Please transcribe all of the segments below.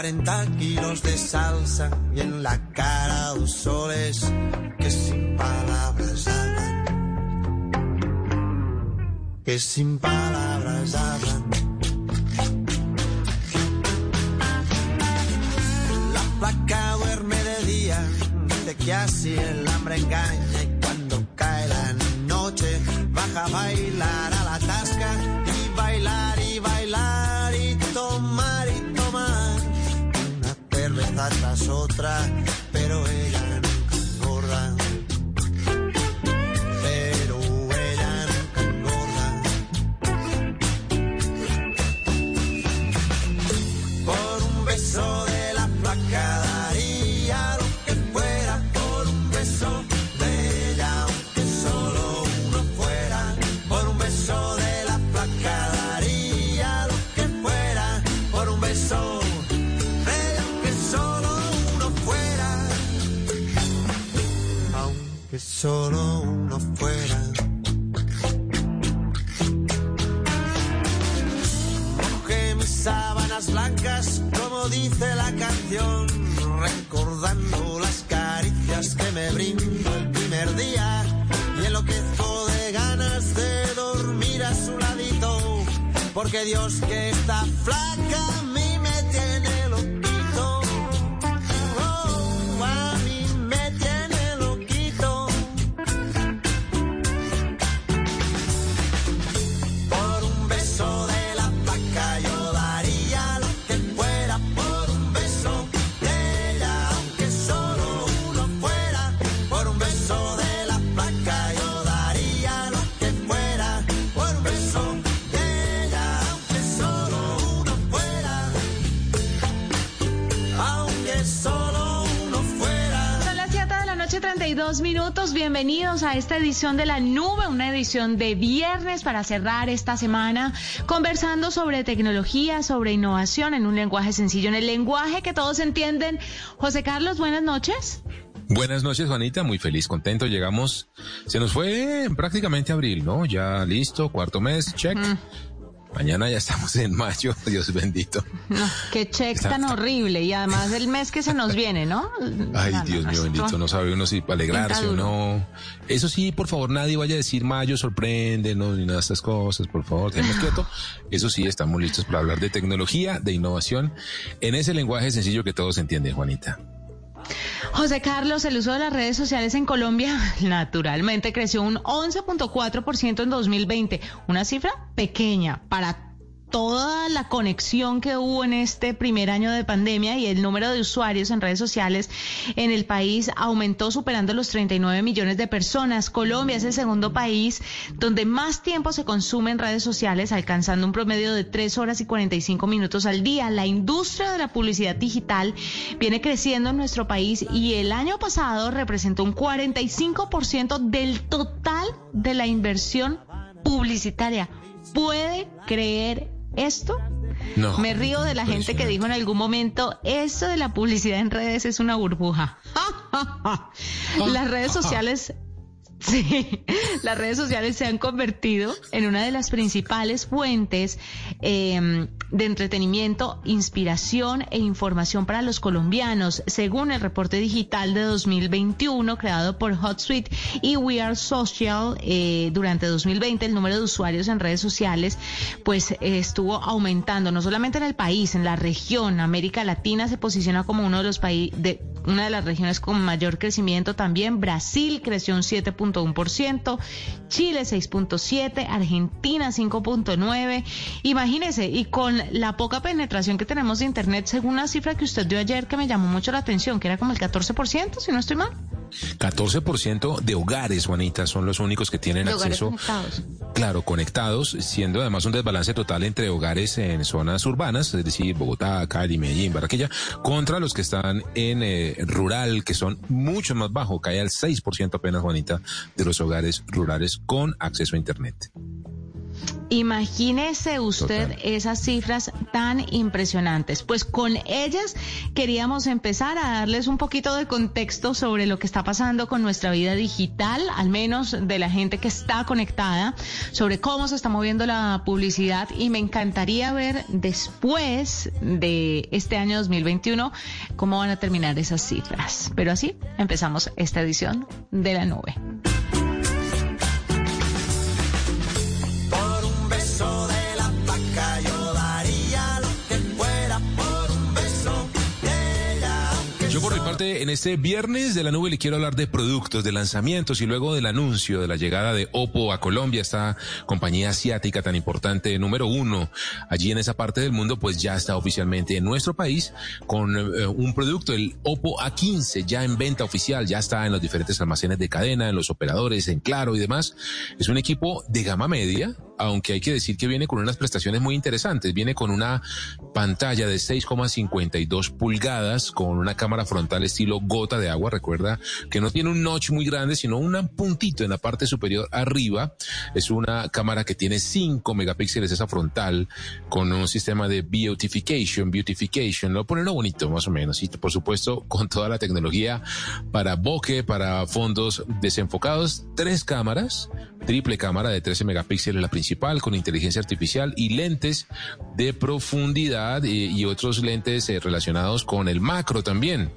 40 kilos de salsa y en la cara dos soles que sin palabras hablan, que sin palabras hablan. La placa duerme de día, dice que así el hambre engaña cerveza tras Dios 32 minutos. Bienvenidos a esta edición de La Nube, una edición de viernes para cerrar esta semana conversando sobre tecnología, sobre innovación en un lenguaje sencillo, en el lenguaje que todos entienden. José Carlos, buenas noches. Buenas noches, Juanita. Muy feliz, contento. Llegamos. Se nos fue prácticamente abril, ¿no? Ya listo, cuarto mes, check. Mañana ya estamos en mayo, Dios bendito. No, qué check tan horrible. Y además el mes que se nos viene, ¿no? Ay, No, Dios no, mío bendito, no sabe uno si alegrarse o no. Eso sí, por favor, nadie vaya a decir mayo sorprende, no, ni nada de estas cosas, por favor, tenemos quieto. Eso sí, estamos listos para hablar de tecnología, de innovación, en ese lenguaje sencillo que todos entienden, Juanita. José Carlos, el uso de las redes sociales en Colombia naturalmente creció un 11.4% en 2020, una cifra pequeña para toda la conexión que hubo en este primer año de pandemia y el número de usuarios en redes sociales en el país aumentó superando los 39 millones de personas. Colombia es el segundo país donde más tiempo se consume en redes sociales, alcanzando un promedio de 3 horas y 45 minutos al día. La industria de la publicidad digital viene creciendo en nuestro país y el año pasado representó un 45% del total de la inversión publicitaria. ¿Puede creer esto? No. Me río de la gente que dijo en algún momento, eso de la publicidad en redes es una burbuja. Las redes sociales Sí, las redes sociales se han convertido en una de las principales fuentes eh, de entretenimiento, inspiración e información para los colombianos, según el reporte digital de 2021 creado por HotSuite y We Are Social. Eh, durante 2020 el número de usuarios en redes sociales pues estuvo aumentando, no solamente en el país, en la región, América Latina se posiciona como uno de los países una de las regiones con mayor crecimiento también. Brasil creció un 7.1%, Chile 6.7%, Argentina 5.9%. Imagínese, y con la poca penetración que tenemos de Internet, según una cifra que usted dio ayer que me llamó mucho la atención, que era como el 14%, si no estoy mal. 14% de hogares, Juanita, son los únicos que tienen acceso. Conectados. Claro, conectados, siendo además un desbalance total entre hogares en zonas urbanas, es decir, Bogotá, Cali, Medellín, Barranquilla, contra los que están en eh, rural, que son mucho más bajos, cae al 6% apenas, Juanita, de los hogares rurales con acceso a Internet. Imagínese usted esas cifras tan impresionantes. Pues con ellas queríamos empezar a darles un poquito de contexto sobre lo que está pasando con nuestra vida digital, al menos de la gente que está conectada, sobre cómo se está moviendo la publicidad y me encantaría ver después de este año 2021 cómo van a terminar esas cifras. Pero así empezamos esta edición de la nube. En este viernes de la nube le quiero hablar de productos, de lanzamientos y luego del anuncio de la llegada de Oppo a Colombia, esta compañía asiática tan importante, número uno, allí en esa parte del mundo, pues ya está oficialmente en nuestro país con eh, un producto, el Oppo A15, ya en venta oficial, ya está en los diferentes almacenes de cadena, en los operadores, en Claro y demás. Es un equipo de gama media, aunque hay que decir que viene con unas prestaciones muy interesantes. Viene con una pantalla de 6,52 pulgadas, con una cámara frontal estilo gota de agua. Recuerda que no tiene un notch muy grande, sino un puntito en la parte superior arriba. Es una cámara que tiene 5 megapíxeles esa frontal, con un sistema de beautification, beautification, ¿no? Ponerlo bonito, más o menos. Y por supuesto, con toda la tecnología para bokeh, para fondos desenfocados. Tres cámaras, triple cámara de 13 megapíxeles la principal con inteligencia artificial y lentes de profundidad y, otros lentes eh, relacionados con el macro también.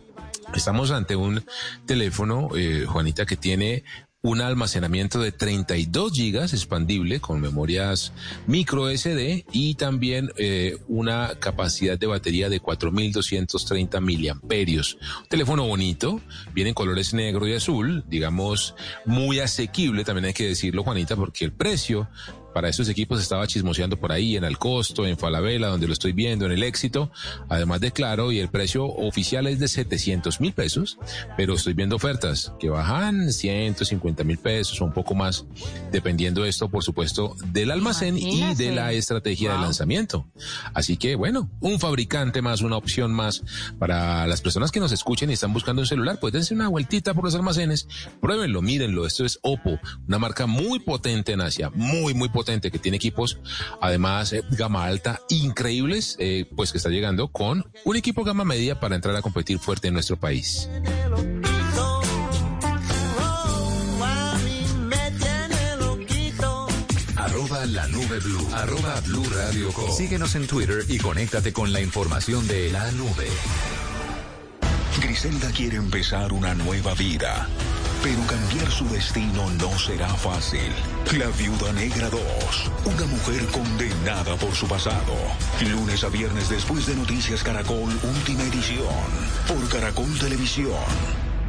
Estamos ante un teléfono, eh, Juanita, que tiene un almacenamiento de 32 gigas expandible con memorias micro SD y también eh, una capacidad de batería de 4230 miliamperios. Teléfono bonito, viene en colores negro y azul, digamos muy asequible, también hay que decirlo Juanita, porque el precio para estos equipos estaba chismoseando por ahí en Alcosto, en Falabella, donde lo estoy viendo, en el éxito, además de claro, y el precio oficial es de 700 mil pesos, pero estoy viendo ofertas que bajan 150 mil pesos o un poco más, dependiendo esto, por supuesto, del almacén y de la estrategia de lanzamiento. Así que, bueno, un fabricante más, una opción más para las personas que nos escuchen y están buscando un celular, pues dense una vueltita por los almacenes, pruébenlo, mírenlo, esto es Oppo, una marca muy potente en Asia, muy, muy potente que tiene equipos, además eh, gama alta, increíbles, eh, pues que está llegando con un equipo gama media para entrar a competir fuerte en nuestro país. Arroba la nube blue. Arroba blue radio Síguenos en Twitter y conéctate con la información de la nube. Griselda quiere empezar una nueva vida pero cambiar su destino no será fácil. La Viuda Negra 2. Una mujer condenada por su pasado. Lunes a viernes después de Noticias Caracol, última edición. Por Caracol Televisión.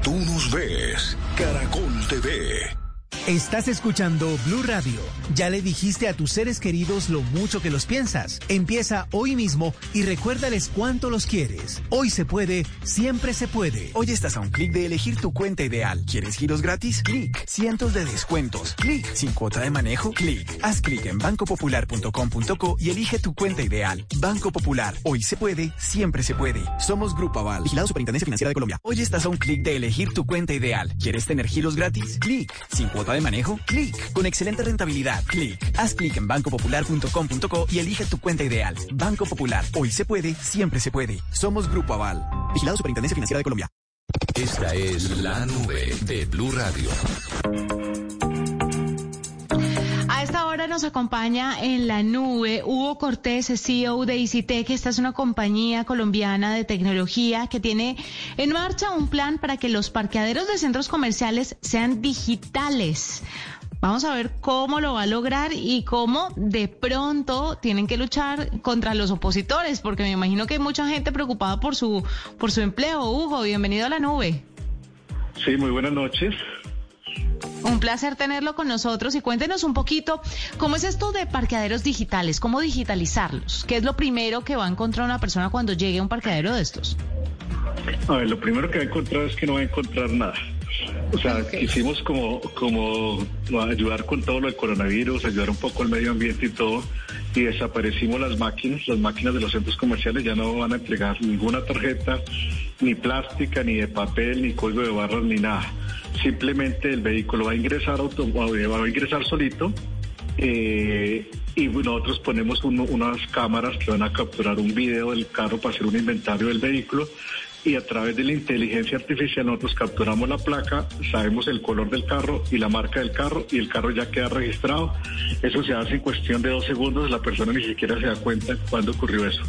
Tú nos ves. Caracol TV. Estás escuchando Blue Radio. Ya le dijiste a tus seres queridos lo mucho que los piensas. Empieza hoy mismo y recuérdales cuánto los quieres. Hoy se puede, siempre se puede. Hoy estás a un clic de elegir tu cuenta ideal. ¿Quieres giros gratis? Clic. Cientos de descuentos. Clic. Sin cuota de manejo. Clic. Haz clic en bancopopular.com.co y elige tu cuenta ideal. Banco Popular. Hoy se puede, siempre se puede. Somos Grupo Aval. Vigilado Superintendencia Financiera de Colombia. Hoy estás a un clic de elegir tu cuenta ideal. ¿Quieres tener giros gratis? Clic. Sin cuota de manejo? Clic. Con excelente rentabilidad. Clic. Haz clic en bancopopular.com.co y elige tu cuenta ideal. Banco Popular. Hoy se puede, siempre se puede. Somos Grupo Aval. Vigilado Superintendencia Financiera de Colombia. Esta es la nube de Blue Radio. A esta hora nos acompaña en la nube Hugo Cortés, CEO de que esta es una compañía colombiana de tecnología que tiene en marcha un plan para que los parqueaderos de centros comerciales sean digitales. Vamos a ver cómo lo va a lograr y cómo de pronto tienen que luchar contra los opositores, porque me imagino que hay mucha gente preocupada por su, por su empleo. Hugo, bienvenido a la nube. Sí, muy buenas noches. Un placer tenerlo con nosotros y cuéntenos un poquito cómo es esto de parqueaderos digitales, cómo digitalizarlos, qué es lo primero que va a encontrar una persona cuando llegue a un parqueadero de estos. A ver, lo primero que va a encontrar es que no va a encontrar nada. O sea, quisimos como, como ayudar con todo lo del coronavirus, ayudar un poco al medio ambiente y todo, y desaparecimos las máquinas, las máquinas de los centros comerciales ya no van a entregar ninguna tarjeta, ni plástica, ni de papel, ni código de barras, ni nada. Simplemente el vehículo va a ingresar, auto, va a ingresar solito. Eh, y nosotros ponemos unas cámaras que van a capturar un video del carro para hacer un inventario del vehículo y a través de la inteligencia artificial nosotros capturamos la placa, sabemos el color del carro y la marca del carro y el carro ya queda registrado. Eso se hace en cuestión de dos segundos, la persona ni siquiera se da cuenta cuándo ocurrió eso.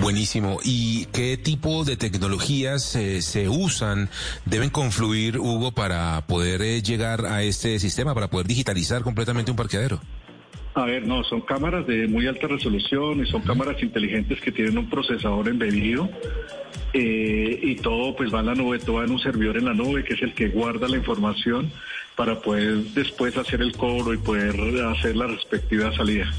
Buenísimo. ¿Y qué tipo de tecnologías eh, se usan, deben confluir, Hugo, para poder eh, llegar a este sistema, para poder digitalizar completamente un parqueadero? A ver, no, son cámaras de muy alta resolución y son cámaras inteligentes que tienen un procesador embebido eh, y todo pues va en la nube, todo va en un servidor en la nube que es el que guarda la información para poder después hacer el cobro y poder hacer la respectiva salida.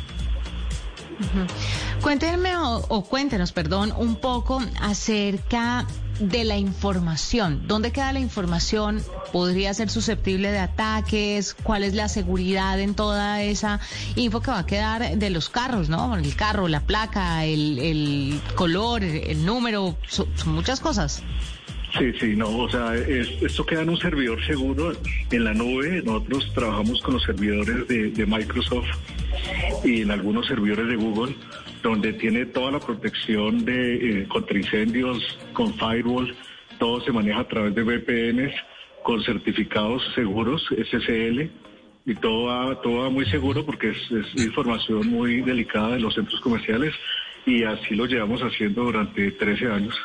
Cuéntenme o, cuéntenos, perdón, un poco acerca de la información. ¿Dónde queda la información? ¿Podría ser susceptible de ataques? ¿Cuál es la seguridad en toda esa info que va a quedar de los carros, no? El carro, la placa, el, color, el número, son, muchas cosas. Sí, sí, no, o sea, esto queda en un servidor seguro en la nube. Nosotros trabajamos con los servidores de Microsoft y en algunos servidores de Google donde tiene toda la protección de eh, contra incendios, con firewall, todo se maneja a través de VPNs, con certificados seguros, SSL, y todo va, todo va muy seguro porque es, información muy delicada de los centros comerciales y así lo llevamos haciendo durante 13 años.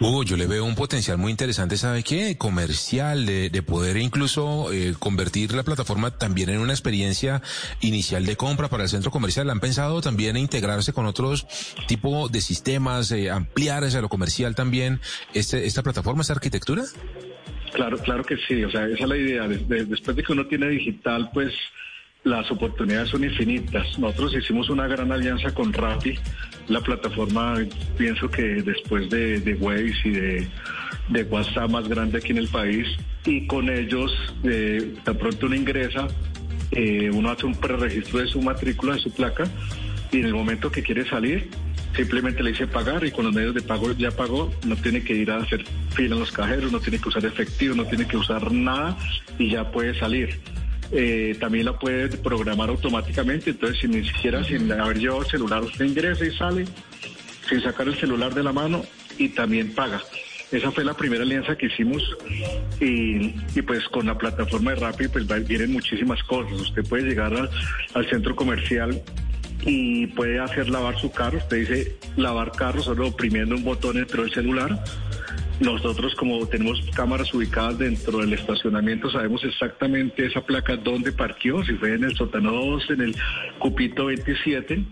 Hugo, yo le veo un potencial muy interesante, ¿sabe qué? Comercial, de, poder incluso eh, convertir la plataforma también en una experiencia inicial de compra para el centro comercial. ¿Han pensado también integrarse con otros tipos de sistemas, eh, ampliar hacia lo comercial también este, esta plataforma, esta arquitectura? Claro, claro que sí. O sea, esa es la idea. después de que uno tiene digital, pues las oportunidades son infinitas. Nosotros hicimos una gran alianza con Rappi, la plataforma, pienso que después de, de y de, de, WhatsApp más grande aquí en el país, y con ellos, eh, tan pronto uno ingresa, eh, uno hace un preregistro de su matrícula, de su placa, y en el momento que quiere salir, simplemente le dice pagar y con los medios de pago ya pagó, no tiene que ir a hacer fila en los cajeros, no tiene que usar efectivo, no tiene que usar nada y ya puede salir. Eh, también la puede programar automáticamente, entonces si ni siquiera sin haber llevado el celular usted ingresa y sale sin sacar el celular de la mano y también paga. Esa fue la primera alianza que hicimos y, pues con la plataforma de Rappi pues vienen muchísimas cosas. Usted puede llegar al centro comercial y puede hacer lavar su carro. Usted dice lavar carro solo oprimiendo un botón dentro del celular nosotros como tenemos cámaras ubicadas dentro del estacionamiento, sabemos exactamente esa placa dónde parqueó, si fue en el sótano 2, en el cupito 27,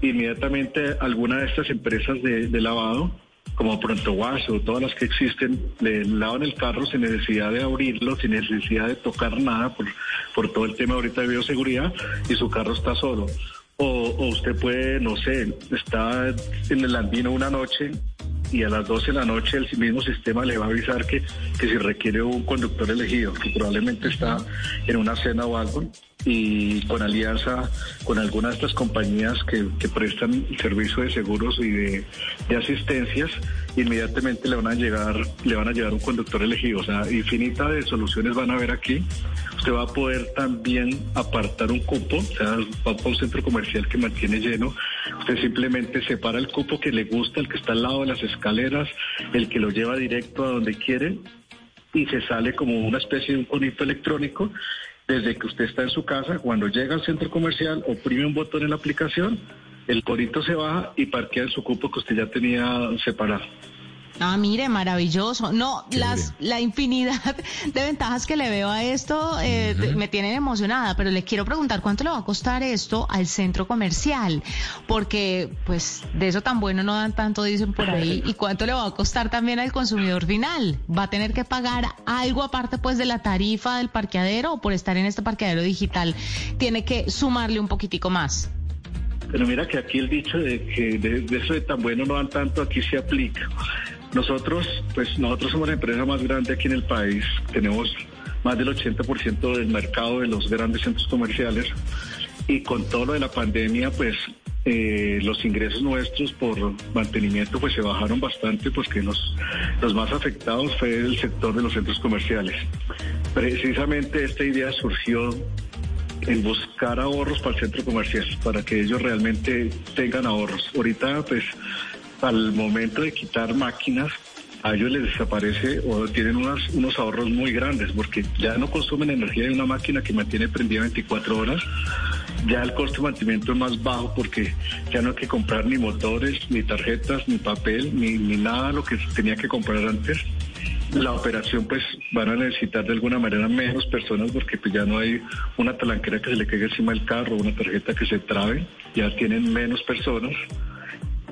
inmediatamente alguna de estas empresas de, lavado como Pronto Wash o todas las que existen, le lavan el carro sin necesidad de abrirlo, sin necesidad de tocar nada por, por todo el tema ahorita de bioseguridad y su carro está solo. O usted puede, no sé, está en el andino una noche y a las 12 de la noche el mismo sistema le va a avisar que, que si requiere un conductor elegido, que probablemente está en una cena o algo, y con alianza con algunas de estas compañías que, que prestan servicio de seguros y de, de, asistencias, inmediatamente le van a llegar, le van a llegar un conductor elegido. O sea, infinita de soluciones van a haber aquí. Usted va a poder también apartar un cupo, o sea, va para un centro comercial que mantiene lleno. Usted simplemente separa el cupo que le gusta, el que está al lado de las escaleras, el que lo lleva directo a donde quiere y se sale como una especie de un conito electrónico desde que usted está en su casa, cuando llega al centro comercial, oprime un botón en la aplicación, el corito se baja y parquea en su cupo que usted ya tenía separado. Ah, mire, maravilloso. No, las, la infinidad de ventajas que le veo a esto eh, me tienen emocionada, pero le quiero preguntar cuánto le va a costar esto al centro comercial, porque pues de eso tan bueno no dan tanto, dicen por ahí, y cuánto le va a costar también al consumidor final. ¿Va a tener que pagar algo aparte pues de la tarifa del parqueadero o por estar en este parqueadero digital tiene que sumarle un poquitico más? Pero mira que aquí el dicho de que de, eso de tan bueno no dan tanto, aquí se aplica. Nosotros, pues nosotros somos la empresa más grande aquí en el país, tenemos más del 80% del mercado de los grandes centros comerciales y con todo lo de la pandemia, pues eh, los ingresos nuestros por mantenimiento pues se bajaron bastante, pues que los, los más afectados fue el sector de los centros comerciales. Precisamente esta idea surgió en buscar ahorros para el centro comercial, para que ellos realmente tengan ahorros. Ahorita pues al momento de quitar máquinas, a ellos les desaparece o tienen unas, unos ahorros muy grandes porque ya no consumen energía de una máquina que mantiene prendida 24 horas. Ya el costo de mantenimiento es más bajo porque ya no hay que comprar ni motores, ni tarjetas, ni papel, ni, ni nada lo que tenía que comprar antes. La operación pues van a necesitar de alguna manera menos personas porque pues ya no hay una talanquera que se le caiga encima del carro, una tarjeta que se trabe, ya tienen menos personas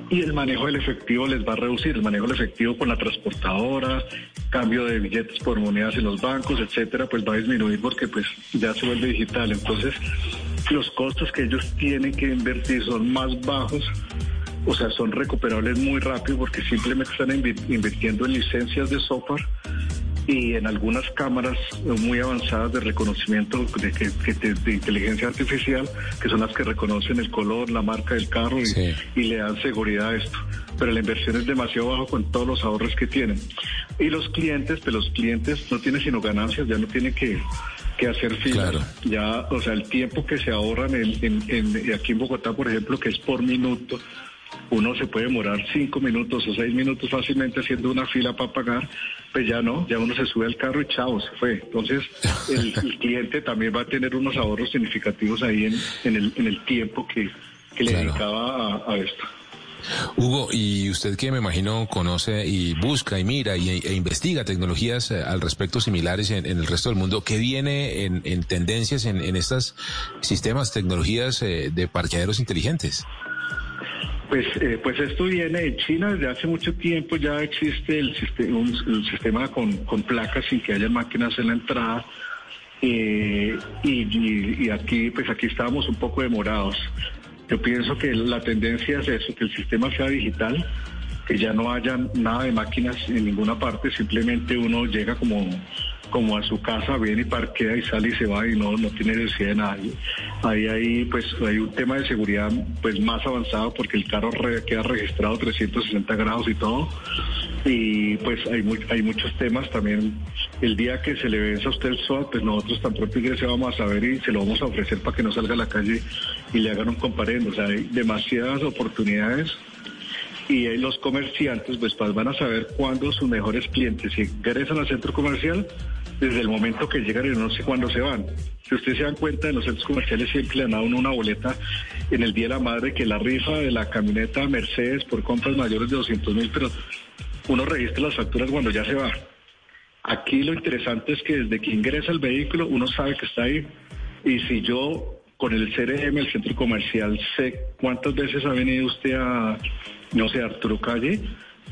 y el manejo del efectivo les va a reducir, el manejo del efectivo con la transportadora, cambio de billetes por monedas en los bancos, etcétera, pues va a disminuir porque pues ya se vuelve digital. Entonces, los costos que ellos tienen que invertir son más bajos, o sea, son recuperables muy rápido porque simplemente están invirtiendo en licencias de software y en algunas cámaras muy avanzadas de reconocimiento de, de, inteligencia artificial, que son las que reconocen el color, la marca del carro y, le dan seguridad a esto. Pero la inversión es demasiado baja con todos los ahorros que tienen. Y los clientes, pues los clientes no tienen sino ganancias, ya no tienen que que hacer fila. Ya, o sea, el tiempo que se ahorran en, en, aquí en Bogotá, por ejemplo, que es por minuto, uno se puede demorar cinco minutos o seis minutos fácilmente haciendo una fila para pagar, pues ya no, ya uno se sube al carro y chao, se fue. Entonces, el, cliente también va a tener unos ahorros significativos ahí en, el, en el tiempo que, le dedicaba a, esto. Hugo, y usted que me imagino conoce y busca y mira y, e investiga tecnologías eh, al respecto similares en, el resto del mundo, ¿qué viene en, tendencias en, estos sistemas, tecnologías eh, de parqueaderos inteligentes? Pues, eh, pues esto viene de China desde hace mucho tiempo, ya existe el, sistema, un, sistema con, placas sin que haya máquinas en la entrada. Eh, y, aquí, pues aquí estábamos un poco demorados. Yo pienso que la tendencia es eso, que el sistema sea digital, que ya no haya nada de máquinas en ninguna parte, simplemente uno llega como como a su casa, viene y parquea y sale y se va y no, no tiene necesidad de nadie. Ahí hay, pues, hay un tema de seguridad pues más avanzado porque el carro queda registrado 360 grados y todo. Y pues hay, hay muchos temas también. El día que se le vence a usted el SOAT, pues nosotros tan pronto ingrese vamos a saber y se lo vamos a ofrecer para que no salga a la calle y le hagan un comparendo. O sea, hay demasiadas oportunidades y los comerciantes pues, van a saber cuándo sus mejores clientes ingresan al centro comercial desde el momento que llegan y no sé cuándo se van. Si ustedes se dan cuenta, en los centros comerciales siempre le a uno una boleta en el Día de la Madre que la rifa de la camioneta Mercedes por compras mayores de 200 mil, pero uno registra las facturas cuando ya se va. Aquí lo interesante es que desde que ingresa el vehículo uno sabe que está ahí y si yo con el CRM, el centro comercial, sé cuántas veces ha venido usted a, no sé, Arturo Calle,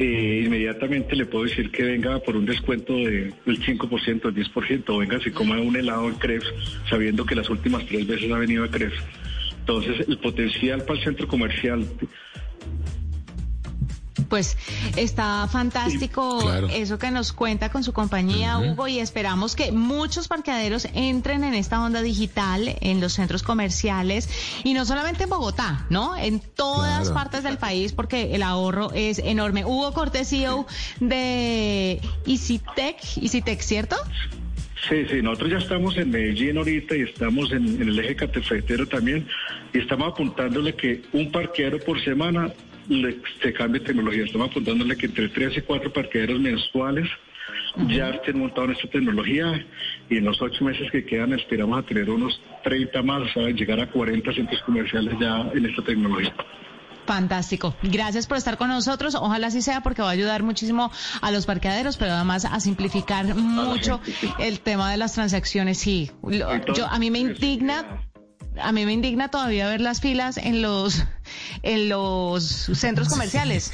eh, inmediatamente le puedo decir que venga por un descuento de, del 5%, del 10%, o venga si coma un helado en Cref, sabiendo que las últimas tres veces ha venido a Cref. Entonces, el potencial para el centro comercial pues está fantástico eso que nos cuenta con su compañía, Hugo, y esperamos que muchos parqueaderos entren en esta onda digital en los centros comerciales y no solamente en Bogotá, ¿no? En todas partes del país porque el ahorro es enorme. Hugo Cortés, CEO de EasyTech, EasyTech, ¿cierto? Sí, sí, nosotros ya estamos en Medellín ahorita y estamos en, el eje cafetero también y estamos apuntándole que un parqueadero por semana se cambie tecnología. Estamos apuntándole que entre tres y cuatro parqueaderos mensuales ya estén montados en esta tecnología y en los ocho meses que quedan esperamos a tener unos 30 más, ¿sabes? llegar a 40 centros comerciales ya en esta tecnología. Fantástico. Gracias por estar con nosotros. Ojalá así sea porque va a ayudar muchísimo a los parqueaderos, pero además a simplificar mucho el tema de las transacciones. Sí, yo a mí me indigna a mí me indigna todavía ver las filas en los en los centros comerciales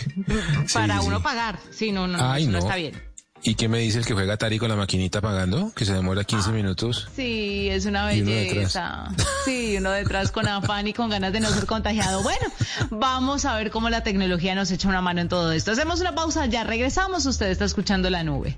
para uno pagar. Sí, no, no, no, está bien. ¿Y qué me dice el que juega Atari con la maquinita pagando? Que se demora 15 minutos. Sí, es una belleza. sí, uno detrás con afán y con ganas de no ser contagiado. Bueno, vamos a ver cómo la tecnología nos echa una mano en todo esto. Hacemos una pausa, ya regresamos. Usted está escuchando la nube.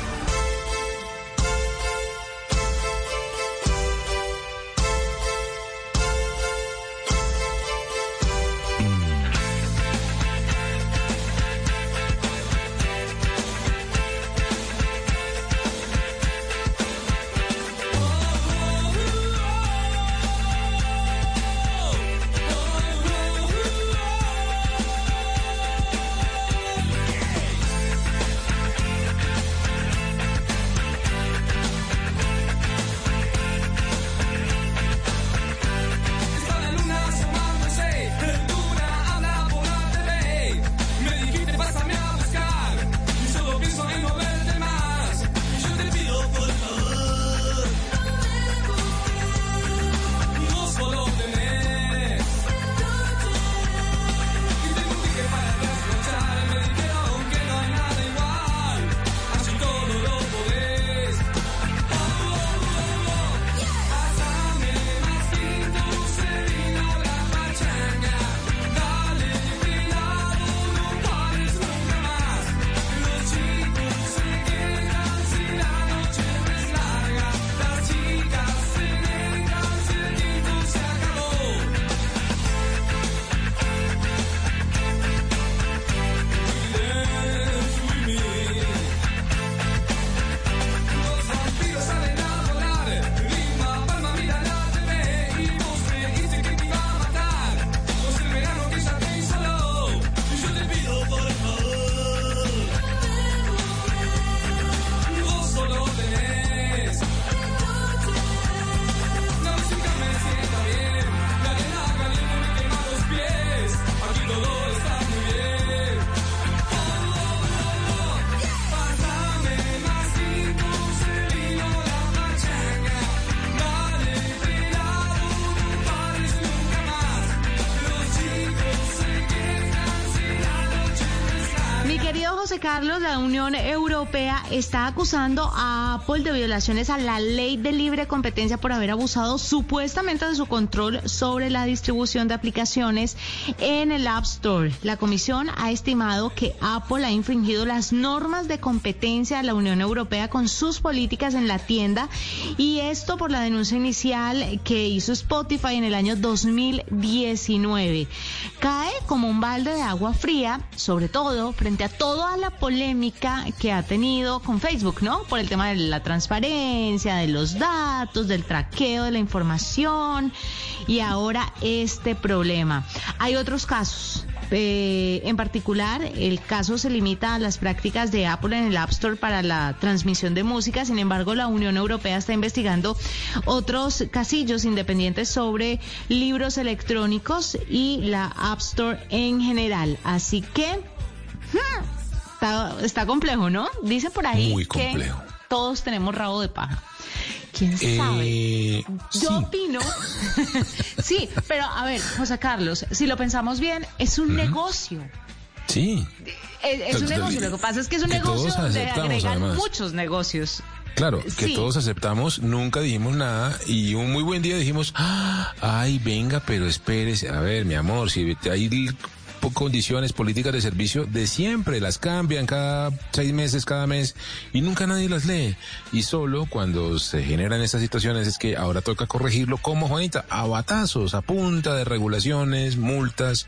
La Unión Europea está acusando a Apple de violaciones a la ley de libre competencia por haber abusado supuestamente de su control sobre la distribución de aplicaciones en el App Store. La comisión ha estimado que Apple ha infringido las normas de competencia de la Unión Europea con sus políticas en la tienda y esto por la denuncia inicial que hizo Spotify en el año 2019. Cae como un balde de agua fría, sobre todo frente a toda la polémica que ha tenido con Facebook, ¿no? Por el tema de la transparencia, de los datos, del traqueo de la información y ahora este problema. Hay otros casos. Eh, en particular, el caso se limita a las prácticas de Apple en el App Store para la transmisión de música. Sin embargo, la Unión Europea está investigando otros casillos independientes sobre libros electrónicos y la App Store en general. Así que... Hmm, Está, complejo, ¿no? Dice por ahí que todos tenemos rabo de paja. ¿Quién eh, sabe? Yo opino. sí, pero a ver, José Carlos, si lo pensamos bien, es un negocio. Sí. Es, un negocio. Lo que pasa es que es un negocio donde agregan muchos negocios. Claro, que todos aceptamos, nunca dijimos nada y un muy buen día dijimos, ah, ay, venga, pero espérese, a ver, mi amor, si hay condiciones, políticas de servicio de siempre, las cambian cada seis meses, cada mes, y nunca nadie las lee. Y solo cuando se generan estas situaciones es que ahora toca corregirlo como Juanita, a batazos, a punta de regulaciones, multas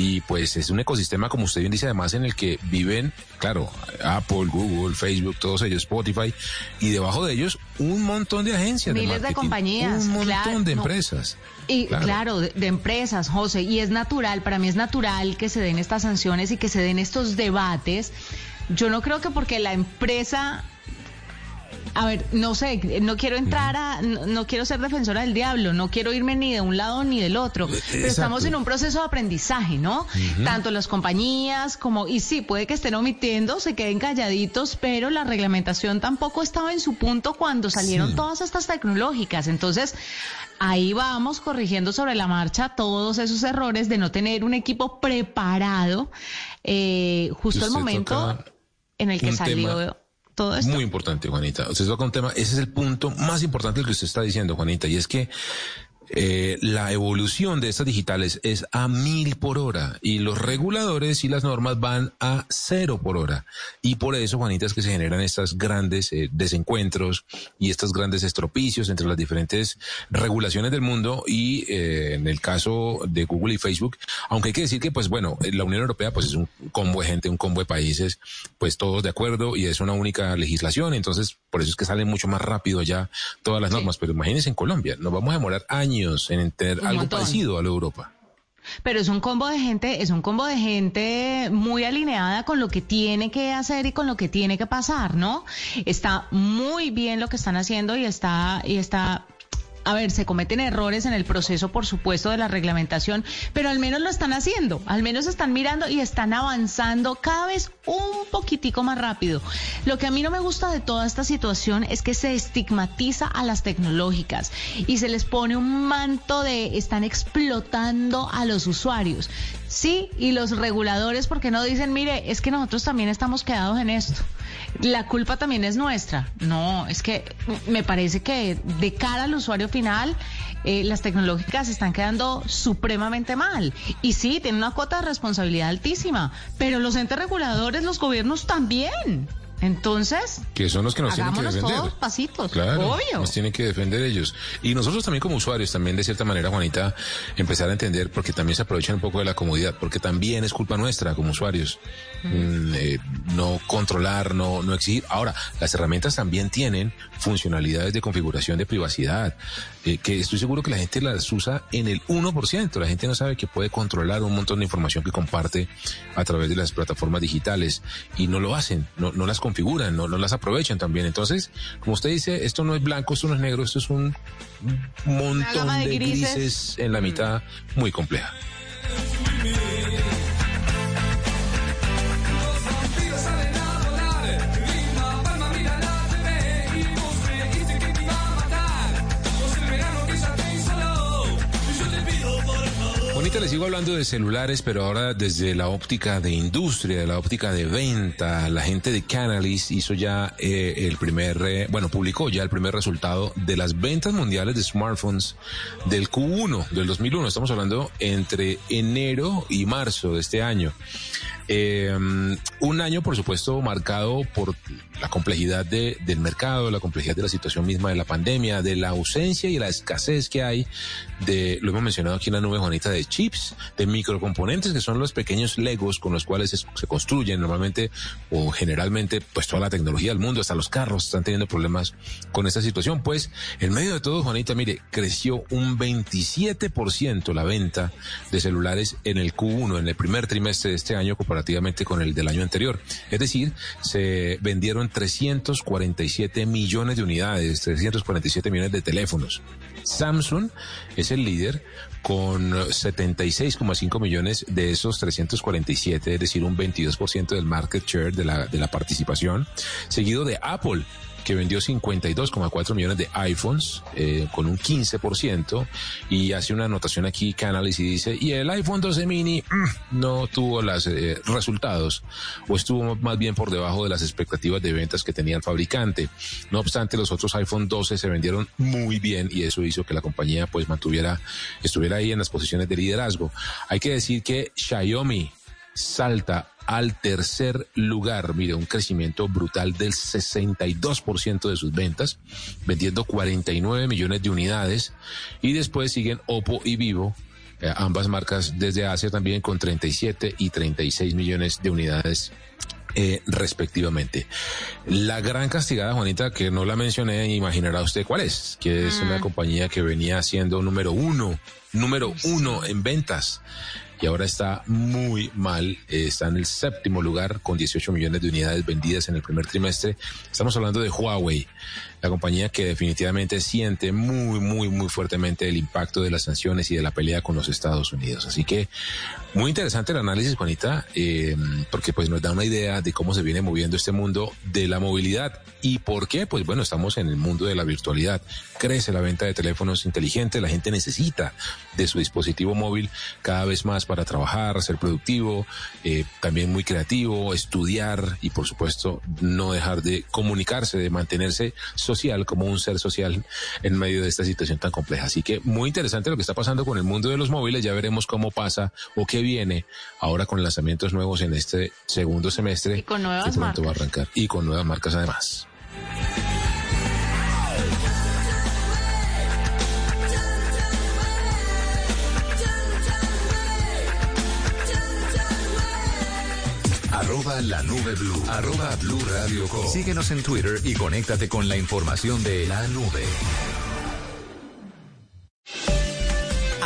y pues es un ecosistema, como usted bien dice, además en el que viven, claro, Apple, Google, Facebook, todos ellos, Spotify, y debajo de ellos un montón de agencias. Miles de, compañías. Un montón claro, de no. empresas. Y claro, de, de, empresas, José, y es natural, para mí es natural que se den estas sanciones y que se den estos debates. Yo no creo que porque la empresa a ver, no sé, no quiero entrar a, no, no, quiero ser defensora del diablo, no quiero irme ni de un lado ni del otro, pero estamos en un proceso de aprendizaje, ¿no? Uh -huh. Tanto las compañías como, y sí, puede que estén omitiendo, se queden calladitos, pero la reglamentación tampoco estaba en su punto cuando salieron sí. todas estas tecnológicas. Entonces, ahí vamos corrigiendo sobre la marcha todos esos errores de no tener un equipo preparado eh, justo al momento en el que salió... Tema Muy importante, Juanita. Usted toca un tema, ese es el punto más importante que usted está diciendo, Juanita, y es que eh, la evolución de estas digitales es a mil por hora y los reguladores y las normas van a cero por hora. Y por eso, Juanita, es que se generan estos grandes eh, desencuentros y estos grandes estropicios entre las diferentes regulaciones del mundo y eh, en el caso de Google y Facebook, aunque hay que decir que, pues bueno, la Unión Europea pues es un combo de gente, un combo de países, pues todos de acuerdo y es una única legislación, entonces por eso es que salen mucho más rápido ya todas las normas, sí. pero imagínense en Colombia, nos vamos a demorar años en tener algo montón. parecido a la Europa. Pero es un combo de gente, es un combo de gente muy alineada con lo que tiene que hacer y con lo que tiene que pasar, ¿no? Está muy bien lo que están haciendo y está, y está a ver, se cometen errores en el proceso, por supuesto, de la reglamentación, pero al menos lo están haciendo, al menos están mirando y están avanzando cada vez un poquitico más rápido. Lo que a mí no me gusta de toda esta situación es que se estigmatiza a las tecnológicas y se les pone un manto de están explotando a los usuarios. Sí, y los reguladores, porque no dicen, mire, es que nosotros también estamos quedados en esto. La culpa también es nuestra. No, es que me parece que de cara al usuario final, eh, las tecnológicas están quedando supremamente mal. Y sí, tienen una cuota de responsabilidad altísima, pero los entes reguladores, los gobiernos también. Entonces, que son los que nos tienen que defender. Todos pasitos, claro, obvio. Nos tienen que defender ellos. Y nosotros también como usuarios, también de cierta manera, Juanita, empezar a entender, porque también se aprovechan un poco de la comodidad, porque también es culpa nuestra como usuarios. Mm, eh, no controlar, no, no exigir. Ahora, las herramientas también tienen funcionalidades de configuración de privacidad, eh, que estoy seguro que la gente las usa en el 1%. La gente no sabe que puede controlar un montón de información que comparte a través de las plataformas digitales y no lo hacen, no, no las configuran, no, no las aprovechan también. Entonces, como usted dice, esto no es blanco, esto no es negro, esto es un montón de, de grises. grises. en la mitad muy compleja. Les sigo hablando de celulares, pero ahora desde la óptica de industria, de la óptica de venta. La gente de Canalys hizo ya eh, el primer, eh, bueno, publicó ya el primer resultado de las ventas mundiales de smartphones del Q1 del 2001. Estamos hablando entre enero y marzo de este año. Eh, un año, por supuesto, marcado por la complejidad de, del mercado, la complejidad de la situación misma de la pandemia, de la ausencia y la escasez que hay de, lo hemos mencionado aquí en la nube, Juanita, de chips, de microcomponentes, que son los pequeños legos con los cuales se, construyen normalmente o generalmente, pues toda la tecnología del mundo, hasta los carros están teniendo problemas con esta situación. Pues, en medio de todo, Juanita, mire, creció un 27% la venta de celulares en el Q1, en el primer trimestre de este año, comparativamente con el del año anterior. Es decir, se vendieron 347 millones de unidades, 347 millones de teléfonos. Samsung es el líder con 76,5 millones de esos 347, es decir, un 22% del market share de la, de la participación, seguido de Apple que vendió 52,4 millones de iPhones eh, con un 15% y hace una anotación aquí Canalys y dice y el iPhone 12 mini mmm, no tuvo los eh, resultados o estuvo más bien por debajo de las expectativas de ventas que tenía el fabricante. No obstante los otros iPhone 12 se vendieron muy bien y eso hizo que la compañía pues mantuviera estuviera ahí en las posiciones de liderazgo. Hay que decir que Xiaomi salta al tercer lugar. Mire, un crecimiento brutal del 62% de sus ventas, vendiendo 49 millones de unidades. Y después siguen Oppo y Vivo eh, ambas marcas desde Asia también con 37 y 36 millones de unidades eh, respectivamente. La gran castigada, Juanita, que no la mencioné, imaginará usted cuál es, que es una compañía que venía siendo número uno, número uno en ventas y ahora está muy mal. Eh, está en el séptimo lugar con 18 millones de unidades vendidas en el primer trimestre. Estamos hablando de Huawei, la compañía que definitivamente siente muy, muy, muy fuertemente el impacto de las sanciones y de la pelea con los Estados Unidos. Así que muy interesante el análisis, Juanita, eh, porque pues nos da una idea de cómo se viene moviendo este mundo de la movilidad. ¿Y por qué? Pues bueno, estamos en el mundo de la virtualidad. Crece la venta de teléfonos inteligentes, la gente necesita de su dispositivo móvil cada vez más para trabajar, ser productivo, eh, también muy creativo, estudiar y por supuesto no dejar de comunicarse, de mantenerse social como un ser social en medio de esta situación tan compleja. Así que muy interesante lo que está pasando con el mundo de los móviles. Ya veremos cómo pasa o qué viene ahora con lanzamientos nuevos en este segundo semestre. Y con nuevas marcas. va a arrancar. Y con nuevas marcas además. Arroba la nube blue. Arroba blue radio Síguenos en Twitter y conéctate con la información de la nube.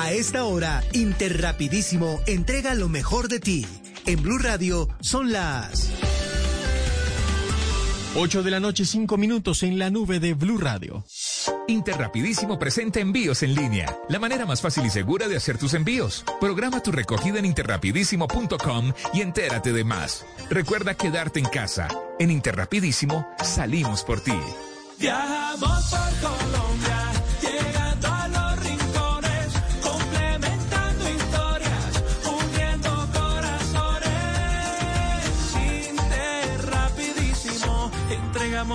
A esta hora, Interrapidísimo entrega lo mejor de ti. En Blue Radio son las 8 de la noche, 5 minutos en la nube de Blue Radio. Interrapidísimo presenta envíos en línea, la manera más fácil y segura de hacer tus envíos. Programa tu recogida en interrapidísimo.com y entérate de más. Recuerda quedarte en casa. En Interrapidísimo salimos por ti. Viajamos por Colombia,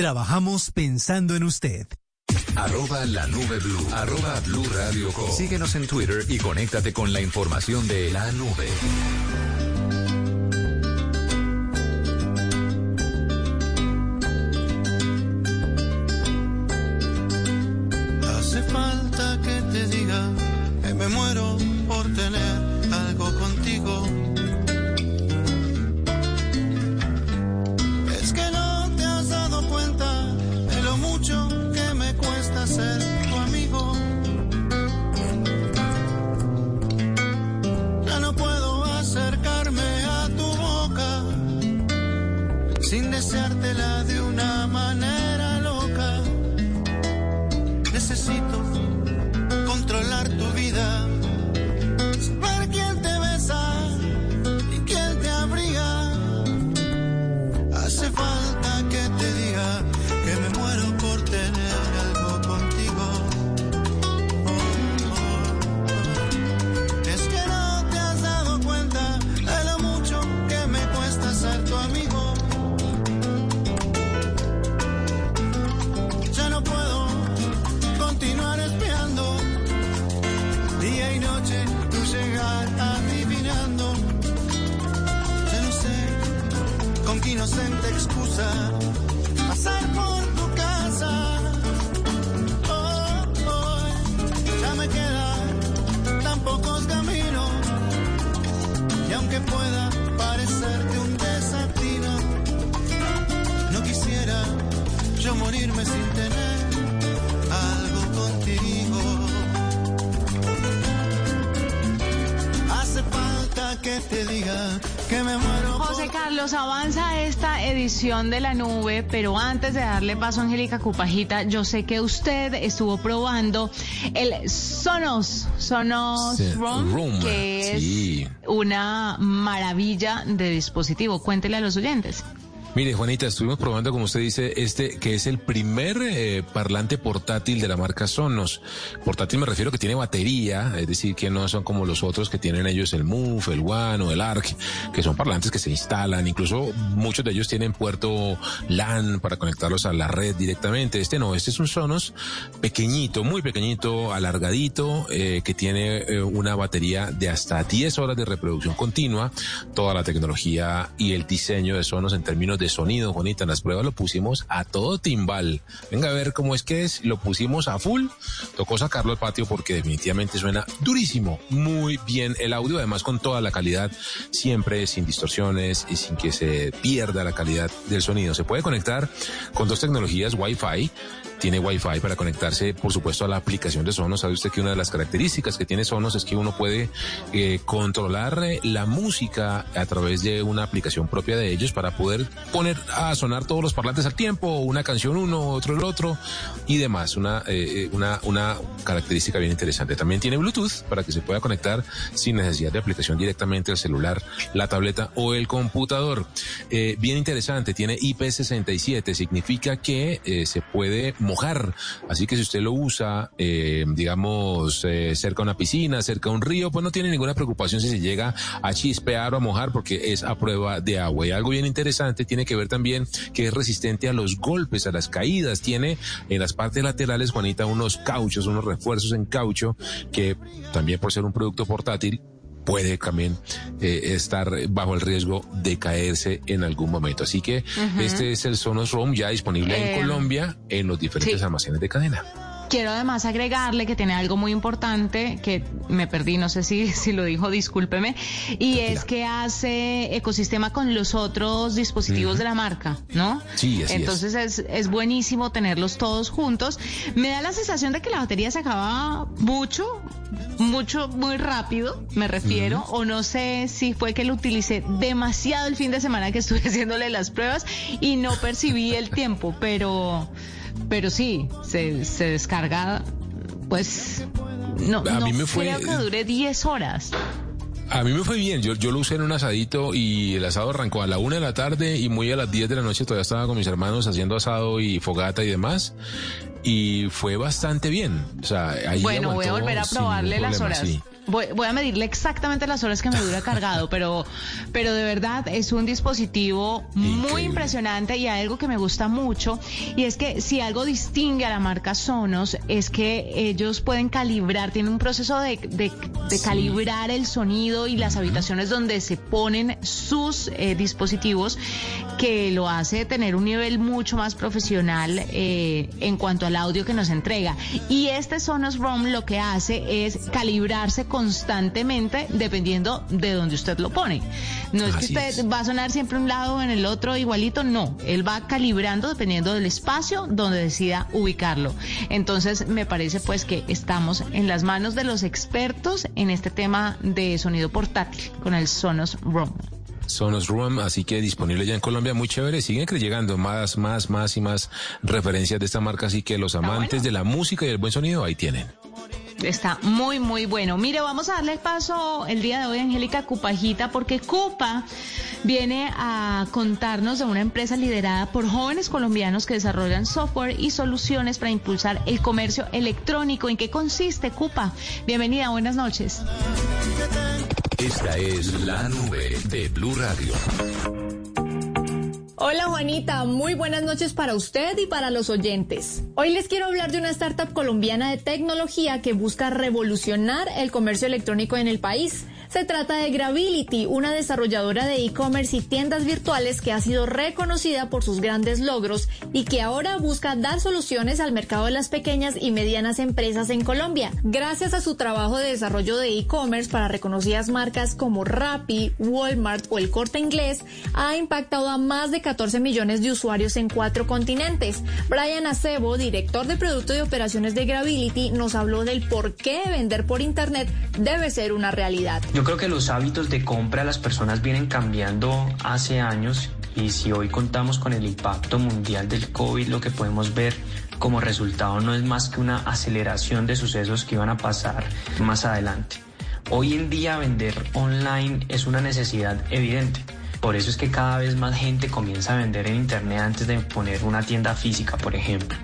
Trabajamos pensando en usted. Arroba la nube blue. Arroba blue radio Síguenos en Twitter y conéctate con la información de la nube. De la nube, pero antes de darle paso a Angélica Cupajita, yo sé que usted estuvo probando el Sonos, Sonos Sí, Room, Room, que sí. es una maravilla de dispositivo. Cuéntele a los oyentes. Mire, Juanita, estuvimos probando, como usted dice, este que es el primer eh, parlante portátil de la marca Sonos. Portátil me refiero que tiene batería, es decir, que no son como los otros que tienen ellos el Move, el One o el ARC, que son parlantes que se instalan. Incluso muchos de ellos tienen puerto LAN para conectarlos a la red directamente. Este no, este es un Sonos pequeñito, muy pequeñito, alargadito, eh, que tiene eh, una batería de hasta 10 horas de reproducción continua. Toda la tecnología y el diseño de Sonos en términos de sonido, Juanita. En las pruebas lo pusimos a todo timbal. Venga a ver cómo es que es. Lo pusimos a full. Tocó sacarlo al patio porque definitivamente suena durísimo. Muy bien el audio, además con toda la calidad, siempre sin distorsiones y sin que se pierda la calidad del sonido. Se puede conectar con dos tecnologías Wi-Fi tiene Wi-Fi para conectarse, por supuesto, a la aplicación de Sonos. Sabe usted que una de las características que tiene Sonos es que uno puede eh, controlar eh, la música a través de una aplicación propia de ellos para poder poner a sonar todos los parlantes al tiempo, una canción uno, otro el otro y demás. Una, eh, una, una característica bien interesante. También tiene Bluetooth para que se pueda conectar sin necesidad de aplicación directamente al celular, la tableta o el computador. bien interesante, tiene IP67, significa que se puede mojar. Así que si usted lo usa, eh, digamos, eh, cerca de una piscina, cerca de un río, pues no tiene ninguna preocupación si se llega a chispear o a mojar porque es a prueba de agua. Y algo bien interesante tiene que ver también que es resistente a los golpes, a las caídas. Tiene en las partes laterales, Juanita, unos cauchos, unos refuerzos en caucho que también por ser un producto portátil puede también eh, estar bajo el riesgo de caerse en algún momento. Así que este es el Sonos Roam ya disponible en eh, Colombia en los diferentes almacenes de cadena. Quiero además agregarle que tiene algo muy importante que me perdí, no sé si, si lo dijo, discúlpeme, y es que hace ecosistema con los otros dispositivos de la marca, ¿no? Sí, así Entonces es. Es, buenísimo tenerlos todos juntos. Me da la sensación de que la batería se acaba mucho, mucho, muy rápido, me refiero, o no sé si fue que lo utilicé demasiado el fin de semana que estuve haciéndole las pruebas y no percibí el tiempo, pero pero sí, se, se descarga, pues, no, a mí me fue, creo que dure 10 horas. A mí me fue bien, yo, yo lo usé en un asadito y el asado arrancó a la una de la tarde y muy a las 10 de la noche todavía estaba con mis hermanos haciendo asado y fogata y demás y fue bastante bien. O sea, ahí bueno, voy a volver a probarle las horas. Voy, a medirle exactamente las horas que me dura cargado, pero, pero de verdad es un dispositivo muy impresionante y algo que me gusta mucho. Y es que si algo distingue a la marca Sonos es que ellos pueden calibrar, tienen un proceso de, de, calibrar el sonido y las habitaciones donde se ponen sus eh, dispositivos, que lo hace tener un nivel mucho más profesional eh, en cuanto al audio que nos entrega. Y este Sonos Roam lo que hace es calibrarse con constantemente dependiendo de donde usted lo pone. No es que usted va a sonar siempre un lado o en el otro igualito, no. Él va calibrando dependiendo del espacio donde decida ubicarlo. Entonces me parece pues que estamos en las manos de los expertos en este tema de sonido portátil con el Sonos Room. Sonos Room, así que disponible ya en Colombia, muy chévere. Siguen llegando más, más, más y más referencias de esta marca, así que los amantes de la música y el buen sonido ahí tienen. Está muy, muy bueno. Mire, vamos a darle paso el día de hoy a Angélica Cupajita, porque Cupa viene a contarnos de una empresa liderada por jóvenes colombianos que desarrollan software y soluciones para impulsar el comercio electrónico. ¿En qué consiste Cupa? Bienvenida, buenas noches. Esta es la nube de Blue Radio. Hola Juanita, muy buenas noches para usted y para los oyentes. Hoy les quiero hablar de una startup colombiana de tecnología que busca revolucionar el comercio electrónico en el país. Se trata de Gravity, una desarrolladora de e-commerce y tiendas virtuales que ha sido reconocida por sus grandes logros y que ahora busca dar soluciones al mercado de las pequeñas y medianas empresas en Colombia. Gracias a su trabajo de desarrollo de e-commerce para reconocidas marcas como Rappi, Walmart o el Corte Inglés, ha impactado a más de 14 millones de usuarios en cuatro continentes. Brian Acebo, director de producto y operaciones de Gravity, nos habló del por qué vender por Internet debe ser una realidad. Yo creo que los hábitos de compra de las personas vienen cambiando hace años y si hoy contamos con el impacto mundial del COVID, lo que podemos ver como resultado no es más que una aceleración de sucesos que iban a pasar más adelante. Hoy en día vender online es una necesidad evidente Por eso es que cada vez más gente comienza a vender en Internet antes de poner una tienda física, por ejemplo.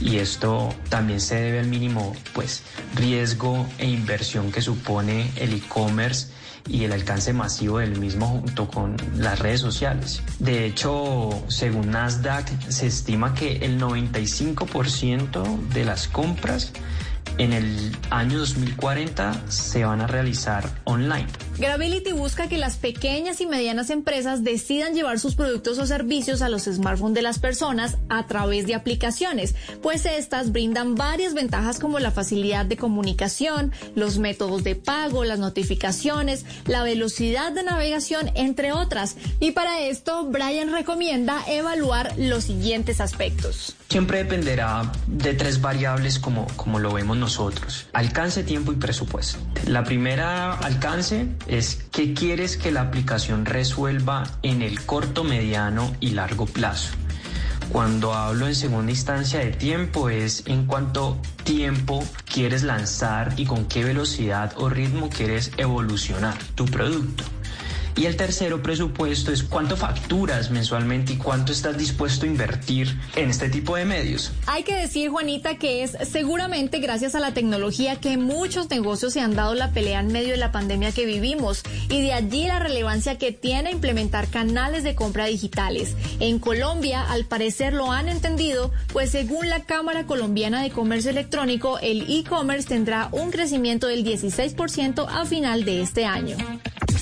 Y esto también se debe al mínimo pues, riesgo e inversión que supone el e-commerce y el alcance masivo del mismo junto con las redes sociales. De hecho, según Nasdaq, se estima que el 95% de las compras en el año 2040 se van a realizar online. Gravity busca que las pequeñas y medianas empresas decidan llevar sus productos o servicios a los smartphones de las personas a través de aplicaciones, pues estas brindan varias ventajas como la facilidad de comunicación, los métodos de pago, las notificaciones, la velocidad de navegación, entre otras. Y para esto, Brian recomienda evaluar los siguientes aspectos. Siempre dependerá de tres variables como, como lo vemos nosotros. Alcance, tiempo y presupuesto. La primera alcance es qué quieres que la aplicación resuelva en el corto, mediano y largo plazo. Cuando hablo en segunda instancia de tiempo es en cuánto tiempo quieres lanzar y con qué velocidad o ritmo quieres evolucionar tu producto. Y el tercero presupuesto es cuánto facturas mensualmente y cuánto estás dispuesto a invertir en este tipo de medios. Hay que decir, Juanita, que es seguramente gracias a la tecnología que muchos negocios se han dado la pelea en medio de la pandemia que vivimos y de allí la relevancia que tiene implementar canales de compra digitales. En Colombia, al parecer lo han entendido, pues según la Cámara Colombiana de Comercio Electrónico, el e-commerce tendrá un crecimiento del 16% a final de este año.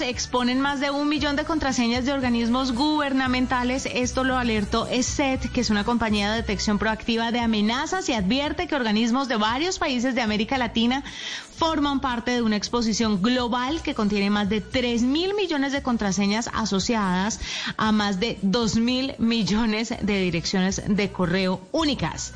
Exponen más de un millón de contraseñas de organismos gubernamentales. Esto lo alertó ESET, que es una compañía de detección proactiva de amenazas y advierte que organismos de varios países de América Latina forman parte de una exposición global que contiene más de 3 mil millones de contraseñas asociadas a más de 2 mil millones de direcciones de correo únicas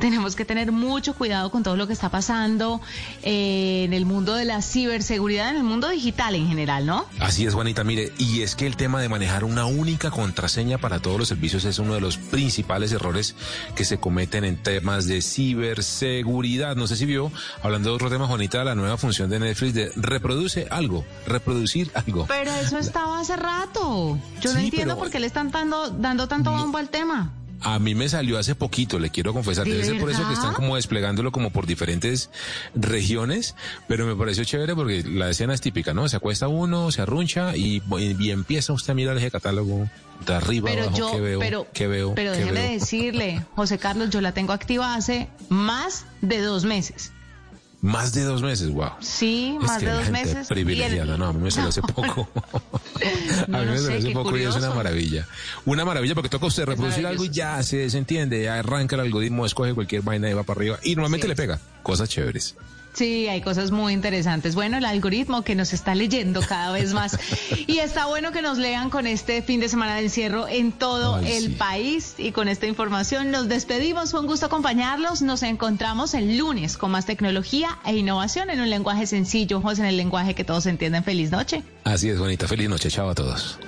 tenemos que tener mucho cuidado con todo lo que está pasando eh, en el mundo de la ciberseguridad, en el mundo digital en general, ¿no? Así es, Juanita. Mire, y es que el tema de manejar una única contraseña para todos los servicios es uno de los principales errores que se cometen en temas de ciberseguridad. No sé si vio, hablando de otro tema, Juanita, la nueva función de Netflix de reproduce algo, reproducir algo. Pero eso estaba hace rato. Yo no entiendo pero- por qué le están dando, dando tanto bombo al tema. A mí me salió hace poquito, le quiero confesar. ¿De Debe ser por eso que están como desplegándolo como por diferentes regiones, pero me pareció chévere porque la escena es típica, ¿no? Se acuesta uno, se arruncha y, y empieza usted a mirar ese catálogo de arriba Pero abajo, yo, qué veo, pero, qué veo, pero qué déjeme veo. decirle, José Carlos, yo la tengo activa hace más de dos meses. Más de dos meses, wow. Sí, Es más que de dos gente meses. el- privilegiada, no, a mí me salió hace poco. A mí no me salió hace poco y es una curioso. maravilla. Una maravilla porque toca usted reproducir algo y ya se desentiende, ya arranca el algoritmo, escoge cualquier vaina y va para arriba y normalmente le pega. Cosas chéveres. Sí, hay cosas muy interesantes. Bueno, el algoritmo que nos está leyendo cada vez más. Y está bueno que nos lean con este fin de semana de encierro en todo Ay, el sí. país. Y con esta información nos despedimos. Fue un gusto acompañarlos. Nos encontramos el lunes con más tecnología e innovación en un lenguaje sencillo, José, en el lenguaje que todos entienden. Feliz noche. Así es, bonita. Feliz noche. Chao a todos.